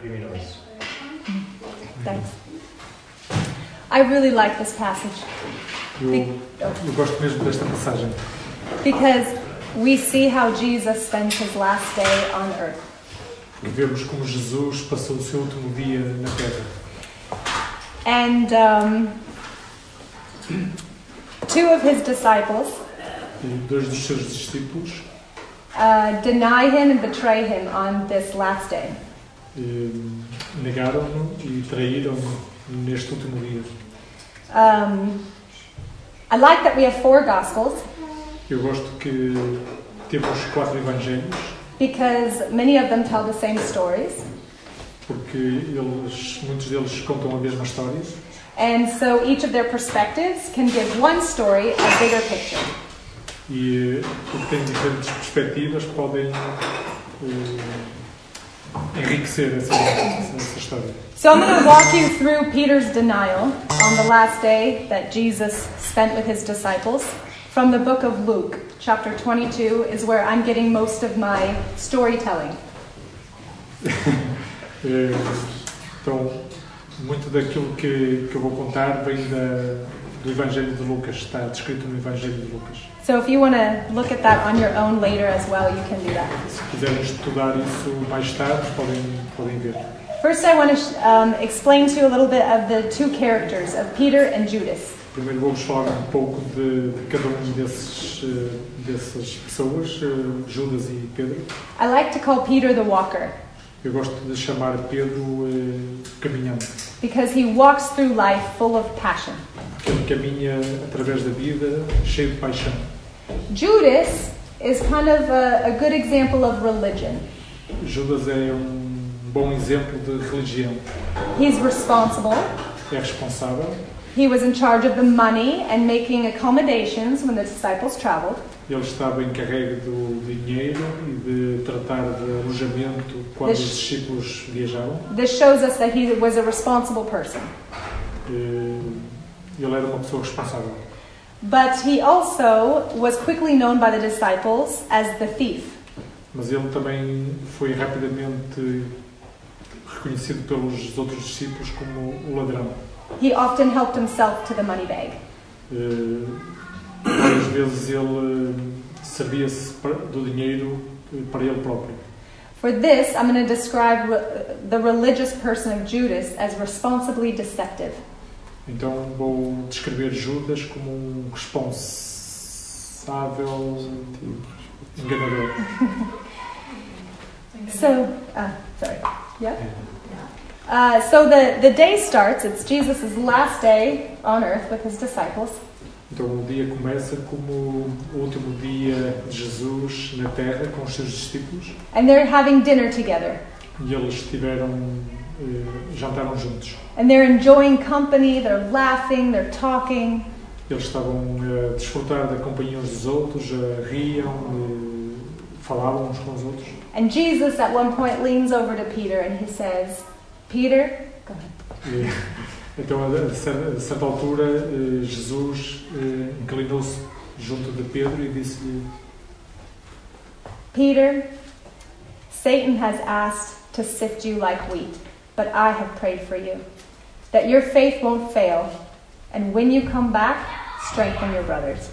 criminoso. Thanks. I really like this passage Eu, eu gosto mesmo desta passagem, because we see how Jesus spends his last day on earth. porque vemos como Jesus passou o seu último dia na Terra. And um, two of his disciples E dois dos seus discípulos uh, deny him and betray him on this last day. Eh, negaram-no e traíram-no neste último dia. Um, I like that we have four Gospels Eu gosto que temos quatro evangelhos, because many of them tell the same stories. porque eles, muitos deles contam a mesma história. And so each of their perspectives can give one story a bigger picture. E eh, porque têm diferentes perspectivas, podem eh, So I'm going to walk you through Peter's denial on the last day that Jesus spent with his disciples from the book of Luke. Chapter 22 is where I'm getting most of my storytelling. Eh, Então, muito daquilo que, que eu vou contar vem da, do Evangelho de Lucas, está descrito no Evangelho de Lucas. So if you want to look at that on your own later as well, you can do that. Se quiserem estudar isso mais tarde, podem, podem ver. First, I want to um, explain to you a little bit of the two characters of Peter and Judas. Primeiro vou-vos falar um pouco de, de cada um desses, eh, dessas pessoas, eh, Judas e Pedro. I like to call Peter the walker Eu gosto de chamar Pedro eh, caminhante, because he walks through life full of passion. ele caminha através da vida cheio de paixão. Judas is kind of a, a good example of religion. Judas é um bom exemplo de religião. He's responsible. É responsável, He was in charge of the money and making accommodations when the disciples traveled. Ele estava encarregue do dinheiro e de tratar de alojamento quando Deixa- os discípulos viajavam. This shows us that he was a responsible person. Eh, Ele era uma pessoa responsável. But he also was quickly known by the disciples as the thief. Mas ele também foi rapidamente reconhecido pelos outros discípulos como o ladrão. He often helped himself to the money bag. Eh, Várias vezes ele eh, servia-se do dinheiro eh, para ele próprio. For this, I'm going to describe the religious person of Judas as responsibly deceptive. Então vou descrever Judas como um responsável enganador. So, uh, sorry. Yeah? Uh, so the, the day starts, it's Jesus' last day on earth with his disciples. Então o dia começa como o último dia de Jesus na Terra com os seus discípulos And they're having dinner together. e eles estiveram eh, jantaram juntos. And they're enjoying company, they're laughing, they're talking. Eles estavam a desfrutar da companhia uns dos outros, a riam, eh, falavam uns com os outros. And Jesus at one point leans over to Peter and he says, Peter, go ahead. Então, a, cer- a certa altura, eh, Jesus eh, inclinou-se junto de Pedro e disse-lhe: Peter, Satan has asked to sift you like wheat, but I have prayed for you, that your faith won't fail, and when you come back, strengthen your brothers.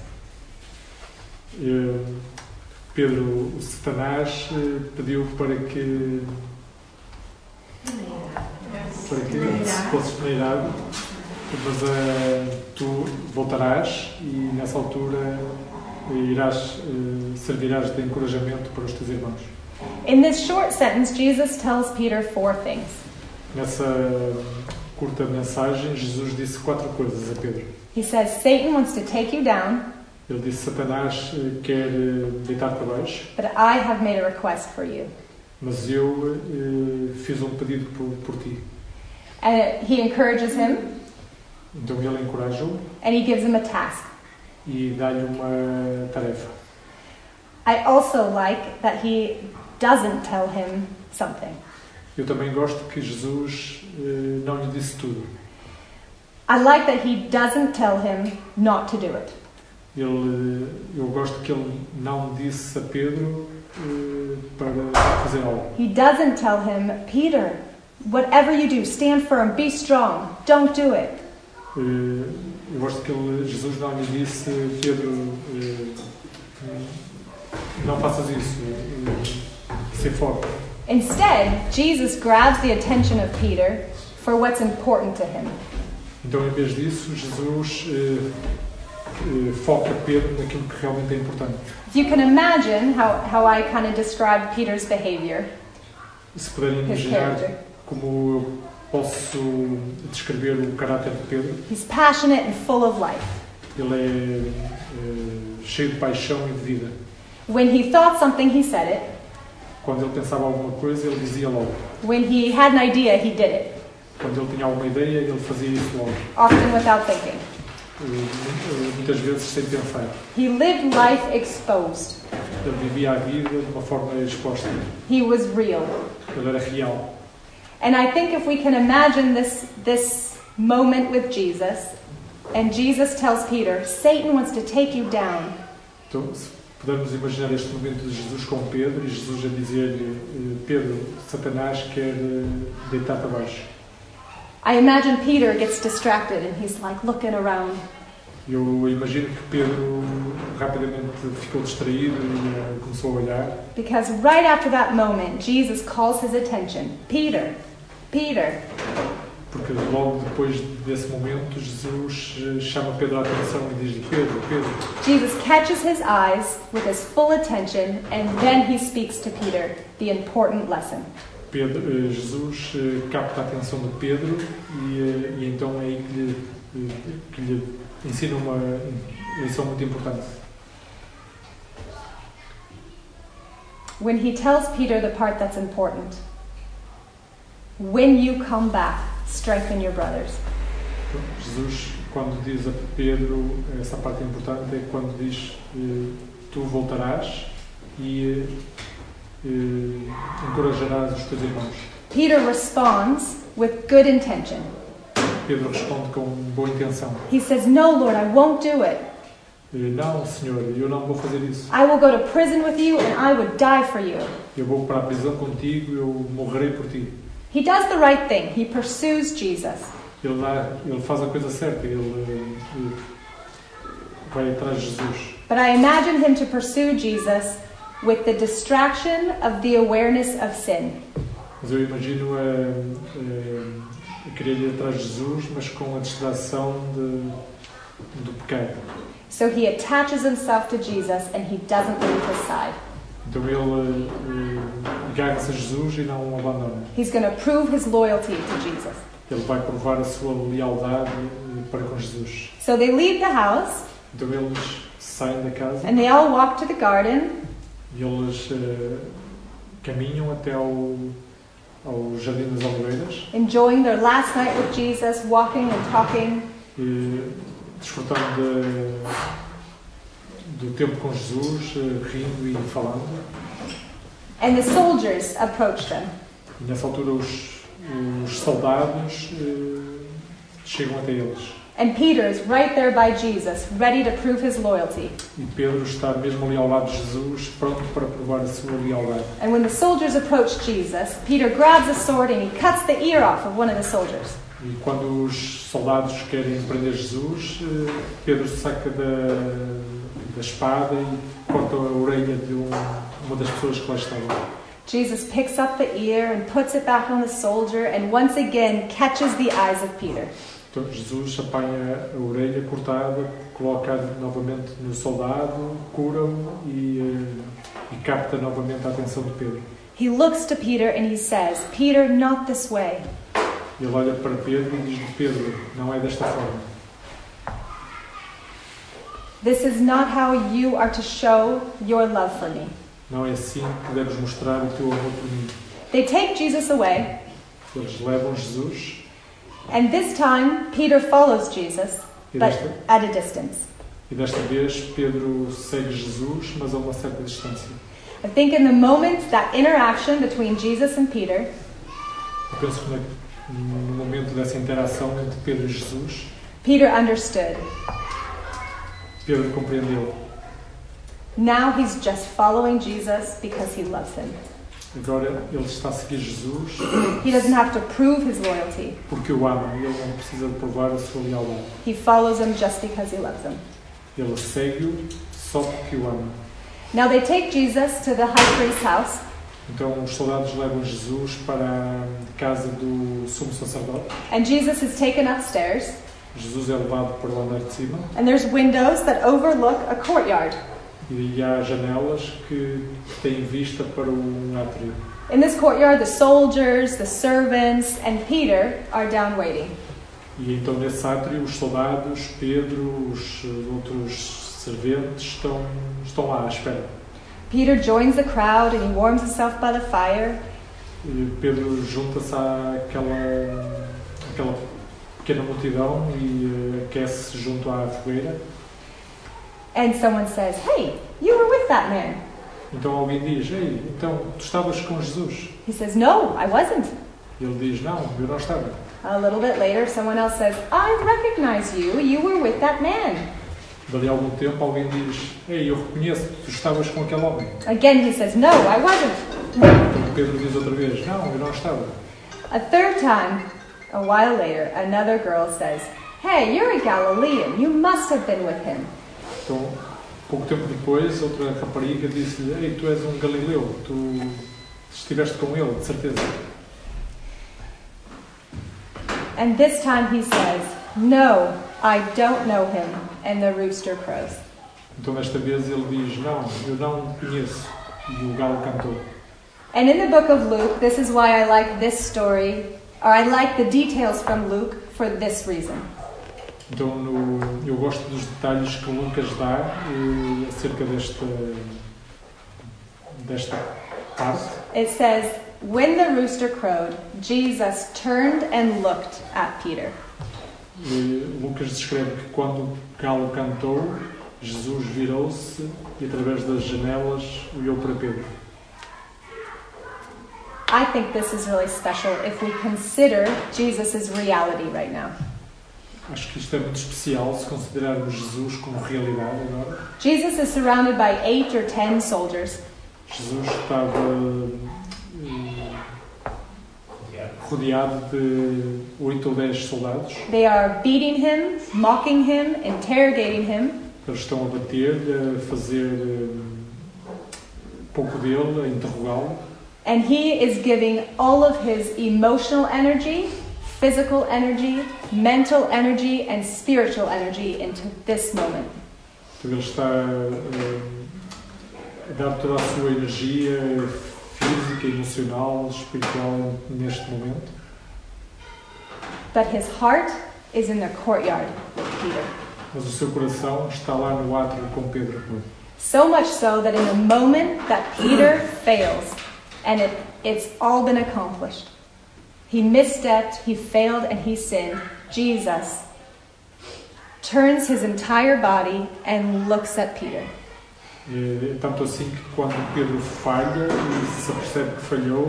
eh, Pedro, o Satanás, pediu para que para que se fosses peneirado, mas eh, tu voltarás e nessa altura irás, eh, servirás de encorajamento para os teus irmãos. In this short sentence, Jesus tells Peter four things. Nessa curta mensagem, Jesus disse quatro coisas a Pedro. He says, Satan wants to take you down, Ele disse: Satanás eh, quer deitar para baixo, but I have made a request for you. mas eu eh, fiz um pedido por, por ti. And he encourages him, Então ele encoraja-o and he gives him a task. e dá-lhe uma tarefa. I also like that he doesn't tell him something. Eu também gosto que Jesus eh, não lhe disse tudo. I like that he doesn't tell him not to do it. Ele, eu gosto que ele não disse a Pedro eh, para fazer algo. He doesn't tell him, Peter, Whatever you do, stand firm, be strong, don't do it. Eu gosto que ele, Jesus não lhe disse, Pedro, não faças isso, ser forte. Instead, Jesus grabs the attention of Peter for what's important to him. Então, em vez disso, Jesus foca Pedro naquilo que realmente é importante. If you can imagine how, how I kind of describe Peter's behavior, Se puderem imaginar. Como eu posso descrever o caráter de Pedro, He's passionate and full of life. ele é eh, cheio de paixão e de vida. When he thought something, he said it. Quando ele pensava alguma coisa, ele dizia logo. When he had an idea, he did it, Quando ele tinha alguma ideia, ele fazia isso logo. often without thinking. Eh, eh, Muitas vezes sem pensar. He lived life exposed. Ele vivia a vida de uma forma exposta. He was real. Ele era real. And I think if we can imagine this, this moment with Jesus, and Jesus tells Peter, Satan wants to take you down. Então, se pudermos imaginar este momento de Jesus com Pedro e Jesus a dizer-lhe: eh, Pedro, Satanás quer eh, deitar-te abaixo. I imagine Peter gets distracted and he's like looking around. Eu imagino que Pedro rapidamente ficou distraído e eh, começou a olhar, Because right after that moment, Jesus calls his attention Peter, Peter. porque logo depois desse momento Jesus eh, chama Pedro a atenção e diz-lhe: Pedro, Pedro. Jesus catches his eyes with his full attention, and then he speaks to Peter the important lesson. Pedro, eh, Jesus eh, capta a atenção de Pedro e, e então é aí que lhe, que lhe ensina uma lição muito importante. When he tells Peter the part that's important when you come back, strengthen your brothers. Então, Jesus, quando diz a Pedro essa parte importante, é quando diz: eh, Tu voltarás e eh, eh, encorajarás os teus irmãos. Peter responds with good intention. Pedro responde com boa intenção: He says, No, Lord, I won't do it. Não, Senhor, eu não vou fazer isso. I will go to prison with you and I would die for you. Eu vou para a prisão contigo, eu morrerei por ti. He does the right thing. He pursues Jesus. Ele, dá, ele faz a coisa certa, ele vai atrás de Jesus. But I imagine him to pursue Jesus with the distraction of the awareness of sin. Mas eu imagino a, a, a querer ir atrás de Jesus, mas com a distração de, do pecado. So he attaches himself to Jesus and he doesn't leave his side. Então ele eh, agarra-se a Jesus e não o abandona. He's going to prove his loyalty to Jesus. Ele vai provar a sua lealdade eh, para com Jesus. So they leave the house Então eles saem da casa and they all walk to the garden. e eles eh, caminham até ao, ao Jardim das Oliveiras. enjoying their last night with Jesus, walking and talking. e desfrutando de- do tempo com Jesus, eh, rindo e falando. And the soldiers approach them. E nessa altura os, os soldados eh, chegam até eles. And Peter's right there by Jesus, ready to prove his loyalty. E Pedro está mesmo ali ao lado de Jesus, pronto para provar a sua lealdade. And when the soldiers approach Jesus, Peter grabs a sword and he cuts the ear off of one of the soldiers. E quando os soldados querem prender Jesus, eh, Pedro saca da, da espada e corta a orelha de um, uma das pessoas que lá estavam. Jesus picks up the ear and puts it back on the soldier and once again catches the eyes of Peter. Então Jesus apanha a orelha cortada, coloca novamente no soldado, cura-o e, eh, e capta novamente a atenção de Pedro. He looks to Peter and he says, Peter, not this way. Ele olha para Pedro e diz-lhe: Pedro, não é desta forma. This is not how you are to show your love for me. Não é assim que deves mostrar o teu amor por mim. They take Jesus away, Eles levam Jesus and this time Peter follows Jesus, but at a distance. e desta vez Pedro segue Jesus, mas a uma certa distância. I think in the moment that interaction between Jesus and Peter, Eu penso que no momento dessa interação entre Pedro e Jesus, Peter understood. Pedro compreendeu. Now he's just following Jesus because he loves him. Agora ele está a seguir Jesus He doesn't have to prove his loyalty. porque o ama. Ele não precisa de provar a sua lealdade. He follows him just because he loves him. Ele segue-o só porque o ama. Now they take Jesus to the high priest's house, Então os soldados levam Jesus para a casa do sumo sacerdote. and Jesus is taken upstairs, Jesus é levado para o andar de cima and there's windows that overlook a courtyard. e há janelas que têm vista para um átrio. In this courtyard, the soldiers, the servants, and Peter are down waiting. E então nesse átrio os soldados, Pedro, os outros serventes estão, estão lá à espera. Peter joins the crowd and he warms himself by the fire. E Pedro junta-se àquela, àquela pequena multidão e eh, aquece junto à fogueira. And someone says, Hey, you were with that man. Então alguém diz, ei, então tu estavas com Jesus? He says, No, I wasn't. Ele diz, não, eu não estava. A little bit later, someone else says, I recognize you. You were with that man. Dali a algum tempo alguém diz, ei, eu reconheço, tu estavas com aquele homem. Again, he says, No, I wasn't. Então Pedro diz outra vez, não, eu não estava. A third time, a while later, another girl says, Hey, you're a Galilean. You must have been with him. Então, pouco tempo depois, outra rapariga disse-lhe, ei, tu és um galileu, tu estiveste com ele, de certeza. And this time he says, No, I don't know him. And the rooster crows. Então desta vez ele diz, não, eu não conheço. E o galo cantou. And in the book of Luke, this is why I like this story, or I like the details from Luke for this reason. Então no, eu gosto dos detalhes que Lucas dá eh, acerca desta, desta parte. It says, When the rooster crowed, Jesus turned and looked at Peter. Lucas descreve que quando o galo cantou, Jesus virou-se e através das janelas olhou para Pedro. I think this is really special if we consider Jesus' reality right now. Acho que isto é muito especial se considerarmos Jesus como realidade agora. Jesus is surrounded by eight or ten soldiers. Jesus estava rodeado de oito ou dez soldados. They are beating him, mocking him, interrogating him. Eles estão a bater-lhe, a fazer eh, pouco dele, a interrogá-lo. And he is giving all of his emotional energy, physical energy, mental energy, and spiritual energy into this moment. Então ele está eh, a dar toda a sua energia física, emocional, espiritual neste momento. But his heart is in the courtyard with Peter. Mas o seu coração está lá no átrio com Pedro. So much so that in the moment that Peter fails, and it, it's all been accomplished, he misstepped, he failed, and he sinned, Jesus turns his entire body and looks at Peter. É tanto assim que quando Pedro falha e se apercebe que falhou,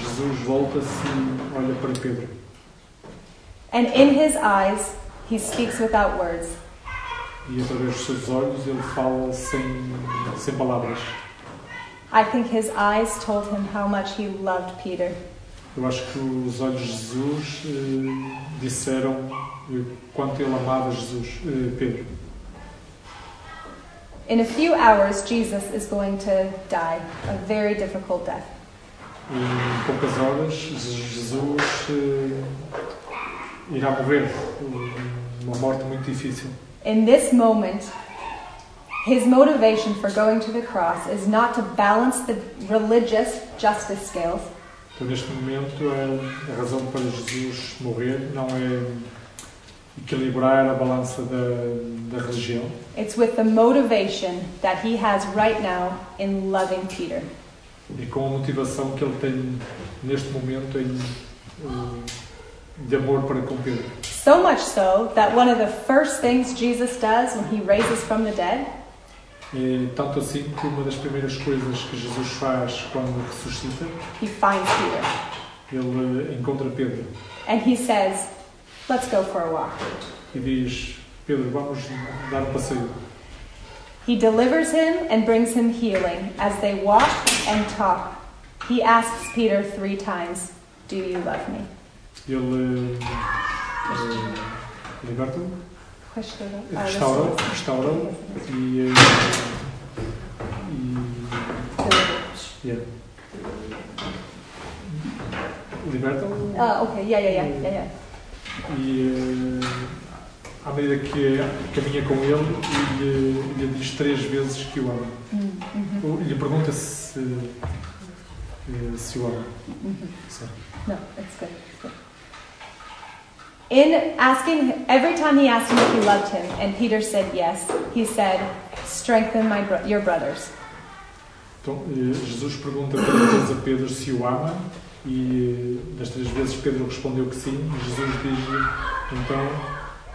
Jesus volta-se e olha para Pedro. And in his eyes, he speaks without words. E através dos seus olhos ele fala sem, sem palavras. I think his eyes told him how much he loved Peter. Eu acho que os olhos de Jesus eh, disseram eh, quanto ele amava Jesus, eh, Pedro. In a few hours, Jesus is going to die a very difficult death. E em poucas horas Jesus eh, irá morrer uma morte muito difícil. In this moment, his motivation for going to the cross is not to balance the religious justice scales. Então, neste momento, a razão para Jesus morrer não é equilibrar a balança da, da religião, It's with the motivation that he has right now in loving Peter. e com a motivação que ele tem neste momento em, eh, de amor para com Pedro. So much so that one of the first things Jesus does when he raises from the dead É tanto assim que uma das primeiras coisas que Jesus faz quando ressuscita, he finds Peter ele encontra Pedro and he says, Let's go for a walk. e diz: Pedro, vamos dar um passeio. He delivers him and brings him healing as they walk and talk He asks Peter three times, Do you love me? Ele eh, liberta-o, Questionou. Ah, restaura-o, restaura-o e, e yeah. liberta-o Ah, okay. Yeah, yeah, yeah, yeah, yeah. E eh, à medida que caminha com ele, lhe, lhe diz três vezes que o ama. Mhm, Ou lhe pergunta se, eh, se o ama. Sim. No, it's good. it's good. In asking, every time he asked him if he loved him, and Peter said yes, he said, "Strengthen my bro- your brothers." Então, eh, Jesus pergunta a Pedro se o ama e das três vezes Pedro respondeu que sim. Jesus diz-lhe, então,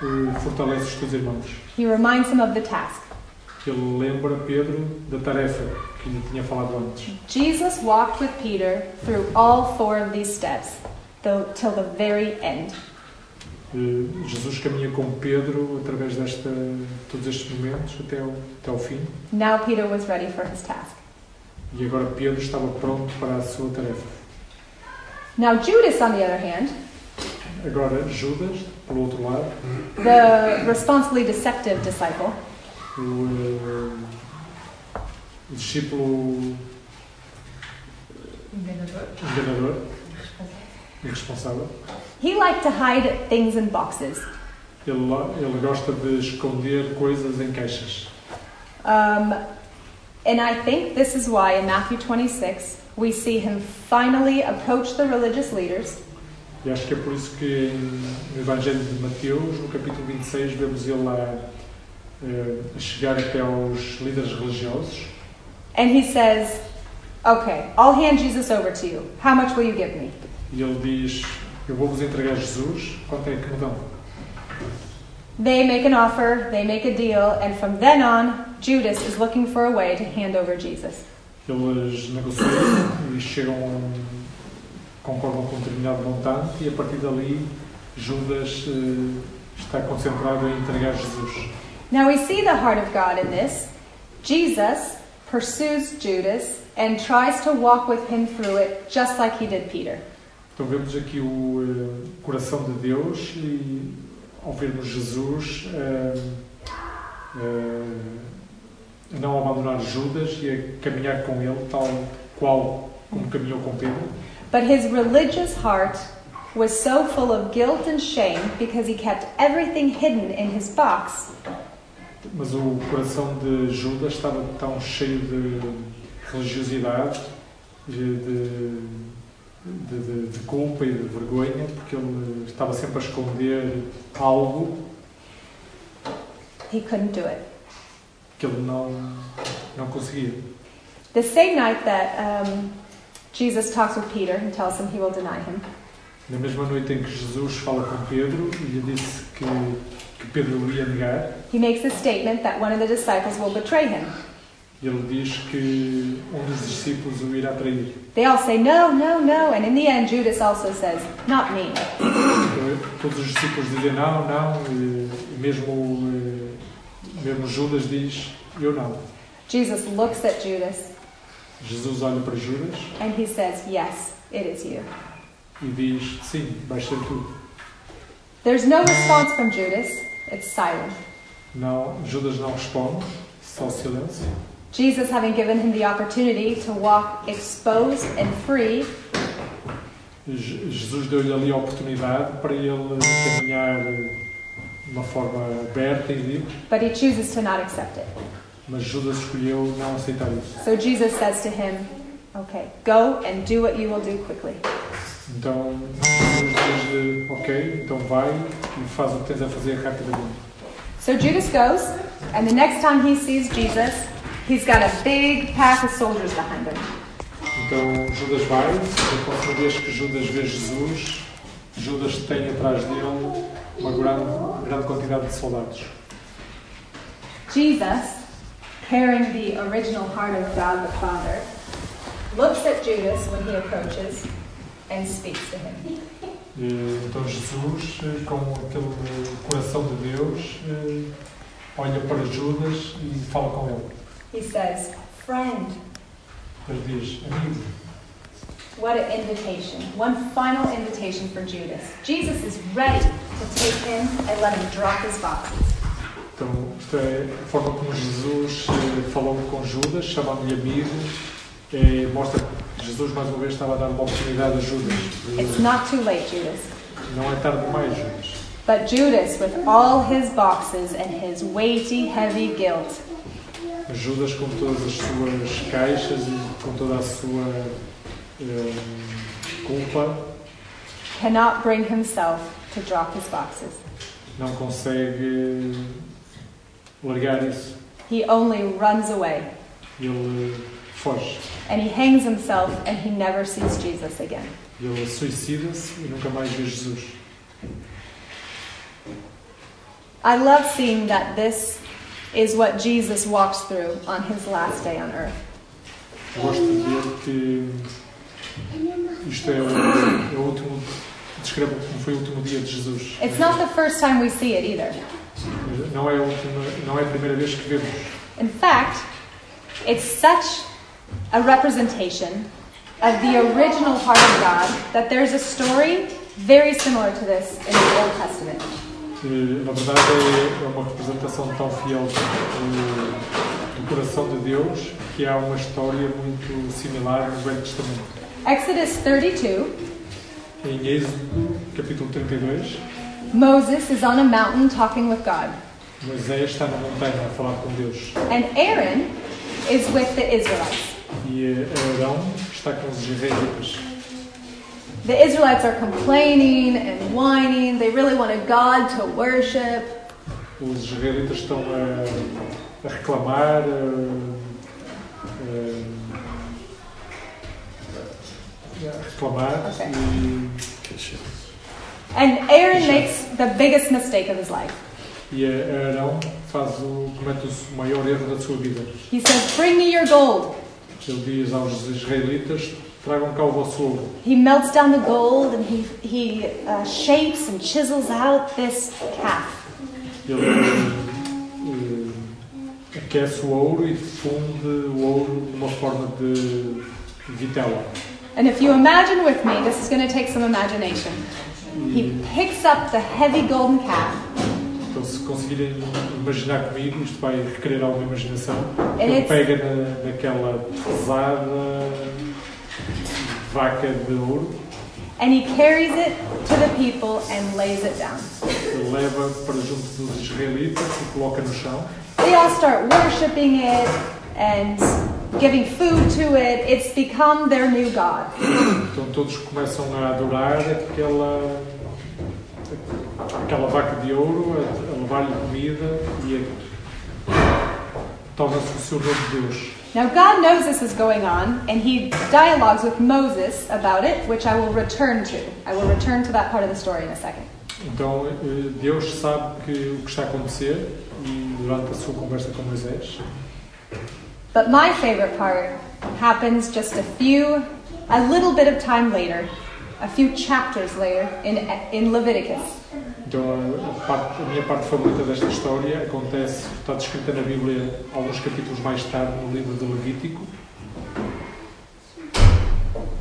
eh, fortalece os teus irmãos. He reminds him of the task. Ele lembra Pedro da tarefa que lhe tinha falado antes. Jesus walked with Peter through all four of these steps, though, till the very end. Eh, Jesus caminha com Pedro através desta todos estes momentos até ao, até ao fim. Now Peter was ready for his task. E agora Pedro estava pronto para a sua tarefa. Now Judas, on the other hand, Agora Judas, pelo outro lado, the responsibly deceptive disciple, o, o discípulo enganador, irresponsável, he liked to hide things in boxes. ele, ele gosta de esconder coisas em caixas. Um, and I think this is why in Matthew 26 we see him finally approach the religious leaders E acho que é por isso que no Evangelho de Mateus, no capítulo 26, vemos ele a, eh, a chegar até aos líderes religiosos and he says, Okay, I'll hand Jesus over to you. How much will you give me? e ele diz: Eu vou-vos entregar Jesus, quanto é que me dão? They make an offer, they make a deal, and from then on, Judas is looking for a way to hand over Jesus. Eles negociam e chegam, a um- concordam com um determinado montante e a partir dali Judas eh, está concentrado em entregar Jesus. Now we see the heart of God in this. Jesus pursues Judas and tries to walk with him through it, just like he did Peter. Então vemos aqui o eh, coração de Deus e ao vermos Jesus a não abandonar Judas e a caminhar com ele tal qual como caminhou com Pedro. But his religious heart was so full of guilt and shame because he kept everything hidden in his box Mas o coração de Judas estava tão cheio de religiosidade, de, de, de- de culpa e de vergonha, porque ele estava sempre a esconder algo he couldn't do it. Que ele não, não conseguia. The same night that um, Jesus talks with Peter and tells him he will deny him, Na mesma noite em que Jesus fala com Pedro e lhe disse que, que Pedro o ia negar, he makes a statement that one of the disciples will betray him. ele diz que um dos discípulos o irá trair. They all say, No, no, no. And in the end, Judas also says, Not me. Todos os discípulos dizem não, não, e e mesmo, eh, mesmo Judas diz eu não. Jesus looks at Judas Jesus olha para Judas and he says, Yes, it is you. e diz sim, vais ser tu. There's no response from Judas, it's silent. Não, Judas não responde, só silêncio. Jesus, having given him the opportunity to walk exposed and free, Je- Jesus deu-lhe ali a oportunidade para ele caminhar de uma forma aberta e livre, but he chooses to not accept it. mas Judas escolheu não aceitar isso. So Jesus says to him, Okay, go and do what you will do quickly. Então Jesus diz-lhe, ok, então vai e faz o que tens a fazer rapidamente. So Judas goes, and the next time he sees Jesus, he's got a big pack of soldiers behind him. Então Judas vai, e a próxima vez que Judas vê Jesus, Judas tem atrás dele uma grande, grande quantidade de soldados. Jesus, carrying the original heart of God the Father, looks at Judas when he approaches and speaks to him. Então Jesus, com aquele coração de Deus, eh, olha para Judas e fala com ele. He says, Friend, Ele diz, amigo, What an invitation. One final invitation for Judas. Jesus is ready to take him and let him drop his boxes. Então, esta é a forma como Jesus eh, falou com Judas, chamando-lhe amigo, eh, mostra que Jesus mais uma vez estava a dar uma oportunidade a Judas. It's not too late, Judas. Não é tarde demais, Judas. But Judas, with all his boxes and his weighty, heavy guilt, Judas com todas as suas caixas e com toda a sua eh, culpa cannot bring himself to drop his boxes. não consegue largar isso. He only runs away Ele foge. and he hangs himself and he never sees Jesus again. Ele suicida-se e nunca mais vê Jesus. I love seeing that this is what Jesus walks through on his last day on earth. Gosto de ver que isto é o, é o último. Descreve como foi o último dia de Jesus. It's not the first time we see it either. Não é, a última, não é a primeira vez que vemos. In fact, it's such a representation of the original heart of God that there's a story very similar to this in the Old Testament. Eh, Na verdade, é uma representação tão fiel do, do coração de Deus que há uma história muito similar no Velho Testamento. Exodus 32, Em Êxodo, capítulo 32, Moses is on a mountain talking with God, Moisés está na montanha a falar com Deus and Aaron is with the Israelites. e eh, Arão está com os israelitas. The Israelites are complaining and whining. They really wanted God to worship. Os israelitas estão a, a reclamar, a, a reclamar e, And Aaron makes the biggest mistake of his life. e a- Arão faz o, comete o maior erro da sua vida. He says, Bring me your gold. Ele diz aos israelitas: tragam cá o vosso ouro. He melts down the gold and he, he uh, shapes and chisels out this calf. Ele eh, aquece o ouro e funde o ouro de uma forma de vitela. And if you imagine with me, this is going to take some imagination. He picks up the heavy golden calf então, se conseguirem imaginar comigo, isto vai requerer alguma imaginação. And Ele pega na, naquela pesada vaca de ouro, and he carries it to the people and lays it down. leva para junto dos israelitas e coloca no chão. They all start worshiping it and giving food to it. It's become their new God. Então todos começam a adorar aquela, aquela vaca de ouro, a, a levar-lhe comida e torna-se o seu novo Deus. Now, God knows this is going on, and he dialogues with Moses about it, which I will return to. I will return to that part of the story in a second. Então eh, Deus sabe que o que está a acontecer e durante a sua conversa com Moisés. But my favorite part happens just a few, a little bit of time later, a few chapters later in, in Leviticus. Então a, parte- a minha parte favorita desta história acontece, está descrita na Bíblia alguns capítulos mais tarde no livro de Levítico.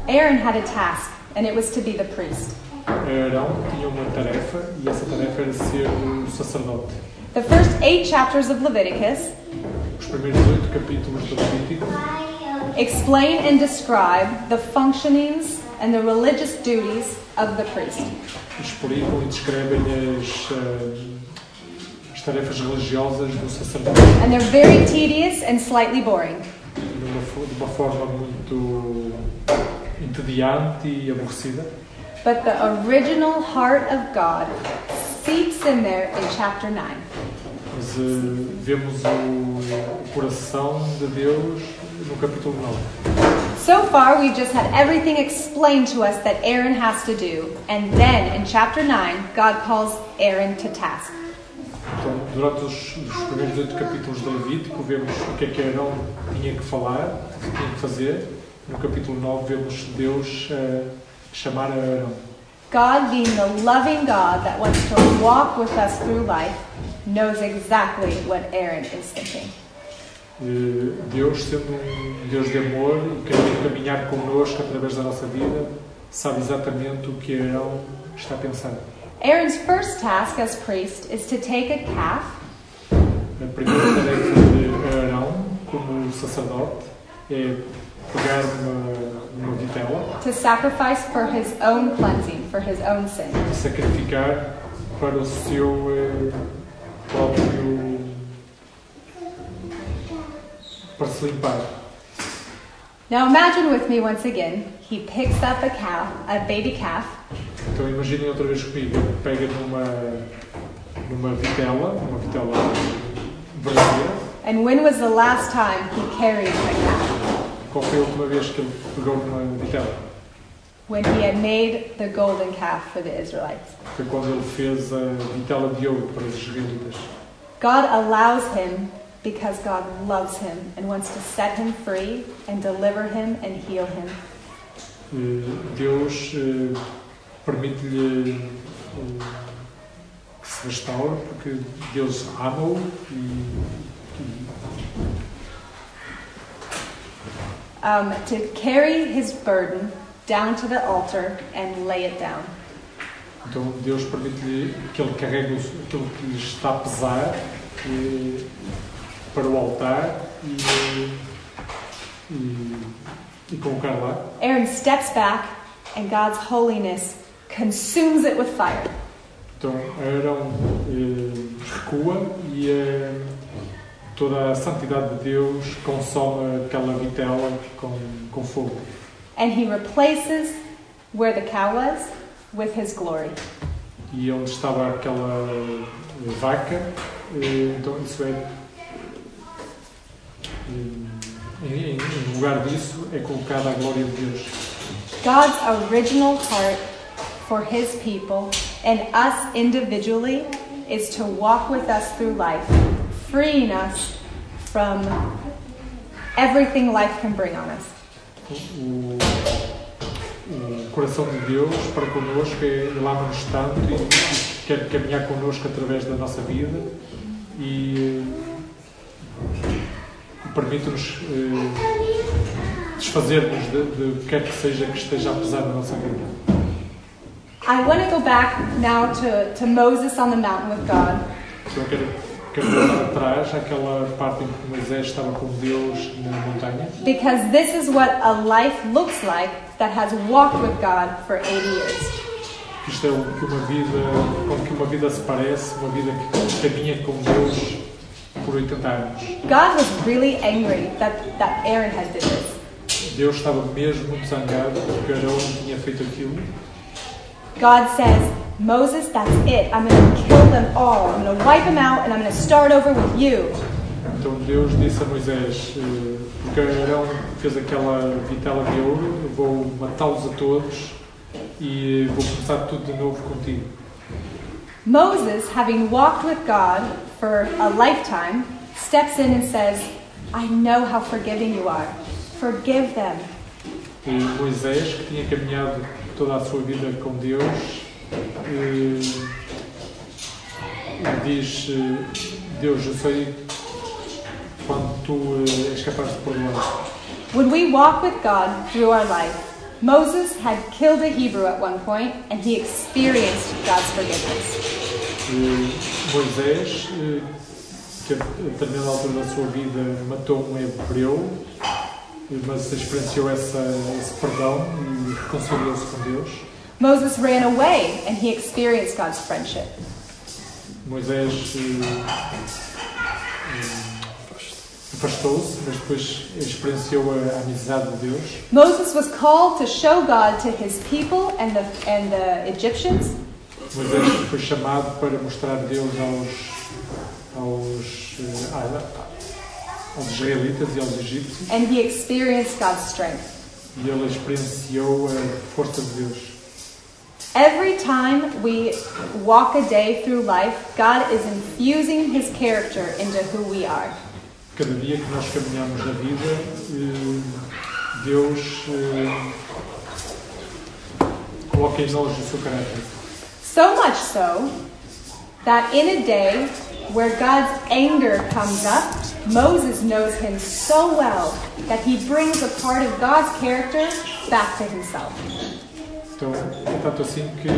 Aaron had a task, and it was to be the priest. Arão tinha uma tarefa e essa tarefa era ser o sacerdote. The first eight chapters of Leviticus Os primeiros oito capítulos do Levítico explain and describe the functionings and the religious duties of the priest. explicam e descrevem as, eh, as tarefas religiosas do sacerdote And they're very tedious and slightly boring. de uma, de uma forma muito entediante e aborrecida. But the original heart of God seeps in there in chapter 9. Mas eh, vemos o, o coração de Deus no capítulo 9. So far, we've just had everything explained to us that Aaron has to do. And then in chapter 9, God calls Aaron to task. Então, durante os, os primeiros oito capítulos do Levítico, vemos o que é que Arão tinha que falar, o que tinha que fazer. No capítulo 9, vemos Deus eh, chamar a Arão. God, being the loving God that wants to walk with us through life, knows exactly what Aaron is thinking. Eh, Deus, sendo um Deus de amor e querendo caminhar connosco através da nossa vida, sabe exatamente o que Arão está a pensar. Aaron's first task as priest is to take a calf A primeira tarefa de Arão, como sacerdote, é pegar uma, uma vitela to sacrifice for his own cleansing, for his own sin. sacrificar para o seu eh, próprio. se. Now imagine with me once again, he picks up a calf, a baby calf, Então imaginem outra vez comigo, ele pega numa, numa vitela, uma vitela verdadeira. and when was the last time he carried a calf? Qual foi a última vez que ele pegou numa vitela? When he had made the golden calf for the Israelites. Foi quando ele fez a vitela de ouro para os israelitas. God allows him because God loves him and wants to set him free and deliver him and heal him. Deus permite-lhe que se restaure porque Deus ama-o e Um, to carry his burden down to the altar and lay it down. então Deus permite-lhe que ele carregue aquilo que lhe está a pesar eh, para o altar e, e, e colocar lá. Aaron steps back and God's holiness consumes it with fire. Então Arão eh, recua e eh, toda a santidade de Deus consome aquela vitela com, com fogo. And he replaces where the cow was with his glory. E onde estava aquela vaca, então isso é. em lugar disso é colocada a glória de Deus. God's original heart for his people and us individually is to walk with us through life, freeing us from everything life can bring on us. O, o coração de Deus para connosco é Ele ama-nos tanto e, e quer caminhar connosco através da nossa vida e eh, permite-nos eh, desfazer-nos de, de quer que seja que esteja a pesar na nossa vida. I want to go back now to, to Moses on the mountain with God. Eu voltar atrás àquela parte em que Moisés estava com Deus na montanha, Because this is what a life looks like that has walked with God for 80 years. Isto é o que uma vida, como que uma vida se parece, uma vida que caminha com Deus por 80 anos. God was really angry that, that Aaron had did this. Deus estava mesmo muito zangado porque Arão tinha feito aquilo. God says, Moses, that's it. I'm going to kill them all. I'm going to wipe them out and I'm going to start over with you. Então Deus disse a Moisés, eh, porque Arão fez aquela vitela de ouro, vou matá-los a todos e vou começar tudo de novo contigo. Moses, having walked with God for a lifetime, steps in and says, I know how forgiving you are. Forgive them. E Moisés, que tinha caminhado toda a sua vida com Deus, eh, diz: eh, Deus, eu sei quando tu eh, és capaz de perdoar. When we walk with God through our life, Moses had killed a Hebrew at one point and he experienced God's forgiveness. Moisés, eh, que a determinada altura da sua vida matou um hebreu, mas experienciou essa, esse perdão e reconciliou-se com Deus. Moses ran away and he experienced God's friendship. Moisés afastou-se, mas depois experienciou a amizade de Deus. Moses was called to show God to his people and the, and the Egyptians, Moisés foi chamado para mostrar Deus aos, aos, eh, aos israelitas e aos egípcios and he experienced God's strength. e ele experienciou a força de Deus. Every time we walk a day through life, God is infusing his character into who we are. Cada dia que nós caminhamos na vida, eh, Deus eh, coloca em nós o seu caráter. So much so that in a day where God's anger comes up, Moses knows him so well that he brings a part of God's character back to himself. Então, é tanto assim que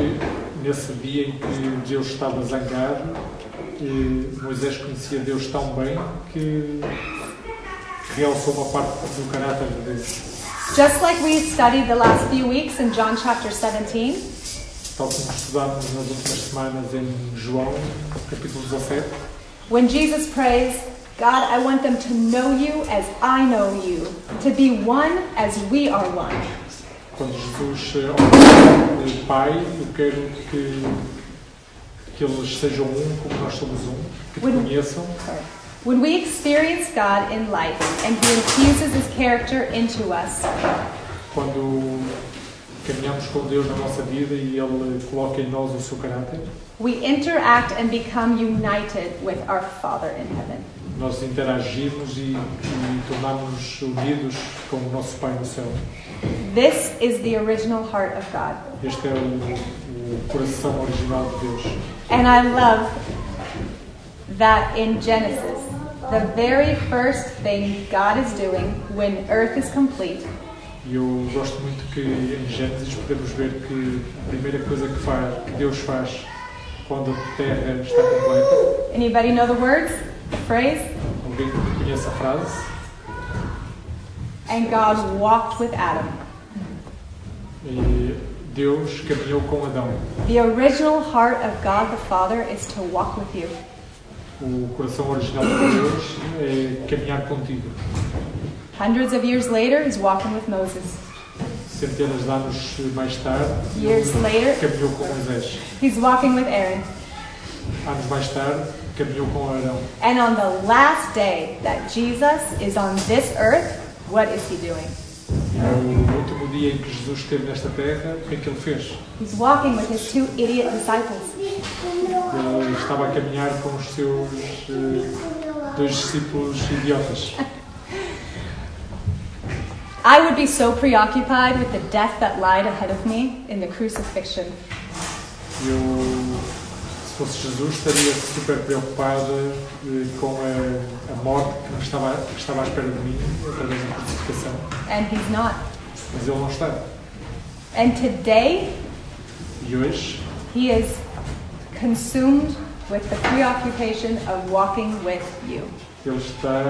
nesse dia em que Deus estava zangado, e Moisés conhecia Deus tão bem que realçou uma parte do caráter de Deus. Just like we studied the last few weeks in John chapter 17, Tal como estudamos nas últimas semanas em João, capítulo 17, when Jesus prays, God, I want them to know you as I know you, to be one as we are one. Quando Jesus eh, ora, Pai, eu quero que, que eles sejam um como nós somos um, que te conheçam. When we experience God in life and He infuses His character into us, Quando caminhamos com Deus na nossa vida e Ele coloca em nós o seu caráter, we interact and become united with our Father in heaven. Nós interagimos e, e tornamos-nos unidos com o nosso Pai no céu. This is the original heart of God. Este é o, o coração original de Deus. And I love that in Genesis, the very first thing God is doing when earth is complete E eu gosto muito que em Gênesis podemos ver que a primeira coisa que, faz, que Deus faz quando a terra está completa, Anybody know the words? Phrase? alguém conhece a frase? And God walked with Adam. E Deus caminhou com Adão. The original heart of God the Father is to walk with you. O coração original de Deus é caminhar contigo. Hundreds of years later, he's walking with Moses. Centenas de anos mais tarde, Years later, caminhou com Moisés. he's walking with Aaron. Anos mais tarde, caminhou com Arão. And on the last day that Jesus is on this earth, what is he doing? E no último dia em que Jesus esteve nesta terra, o que é que ele fez? He's walking with his two idiot disciples. Ele estava a caminhar com os seus eh, dois discípulos idiotas. I would be so preoccupied with the death that lied ahead of me in the crucifixion. Eu, fosse Jesus, estaria super preocupada eh, com a, a morte que estava, que estava à espera de mim através da crucificação. And he's not. Mas ele não está. And today, E hoje, he is consumed with the preoccupation of walking with you. ele está.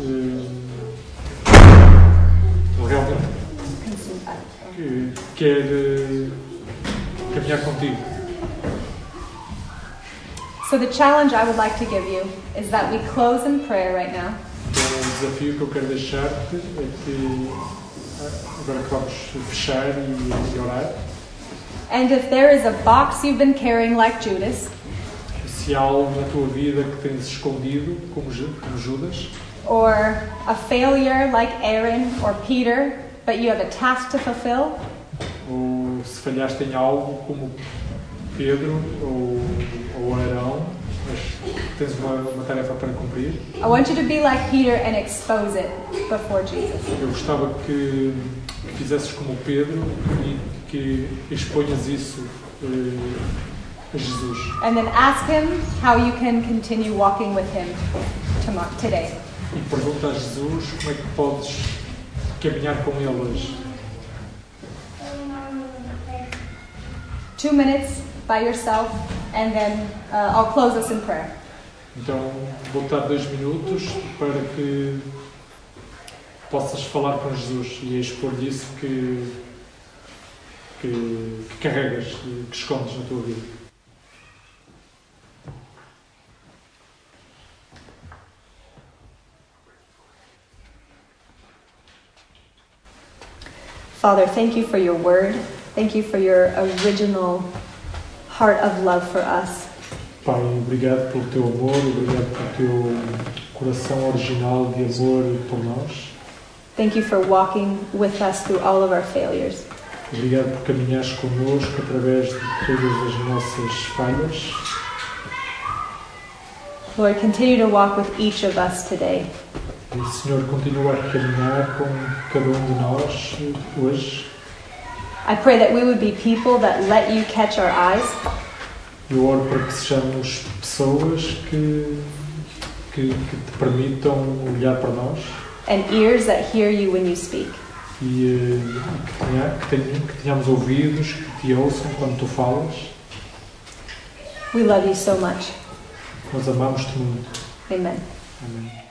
eh, realmente quer eh, caminhar contigo. So, the challenge I would like to give you is that we close in prayer right now. Então, o desafio que eu quero deixar-te é que, ah, agora vamos fechar e, e orar, And if there is a box you've been carrying like Judas, se há algo na tua vida que tens escondido, como Judas, or a failure like Aaron or Peter, but you have a task to fulfill, ou se falhaste em algo, como Pedro ou, ou Arão, mas tens uma, uma tarefa para cumprir, I want you to be like Peter and expose it before Jesus. eu gostava que, que fizesses como Pedro e que exponhas isso eh, a Jesus. And then ask him how you can continue walking with him tomorrow, today. E pergunta a Jesus como é que podes caminhar com Ele hoje. Two minutes by yourself, and then uh, I'll close us in prayer. Então, vou dar dois minutos para que possas falar com Jesus e expor-lhe isso que, que, que carregas que escondes na tua vida. Father, thank you for your word. Thank you for your original heart of love for us. Pai, obrigado pelo teu amor, obrigado pelo teu coração original de amor por nós. Thank you for walking with us through all of our failures. Obrigado por caminhares connosco através de todas as nossas falhas. Lord, continue to walk with each of us today. E, Senhor, continua a caminhar com cada um de nós hoje. I pray that we would be people that let you catch our eyes, Eu oro para que sejamos pessoas que, que que, te permitam olhar para nós and ears that hear you when you speak. e eh, que, tenha, que, tenha, que tenhamos ouvidos que te ouçam quando tu falas. We love you so much. Nós amamos-te muito. Amen. Amém.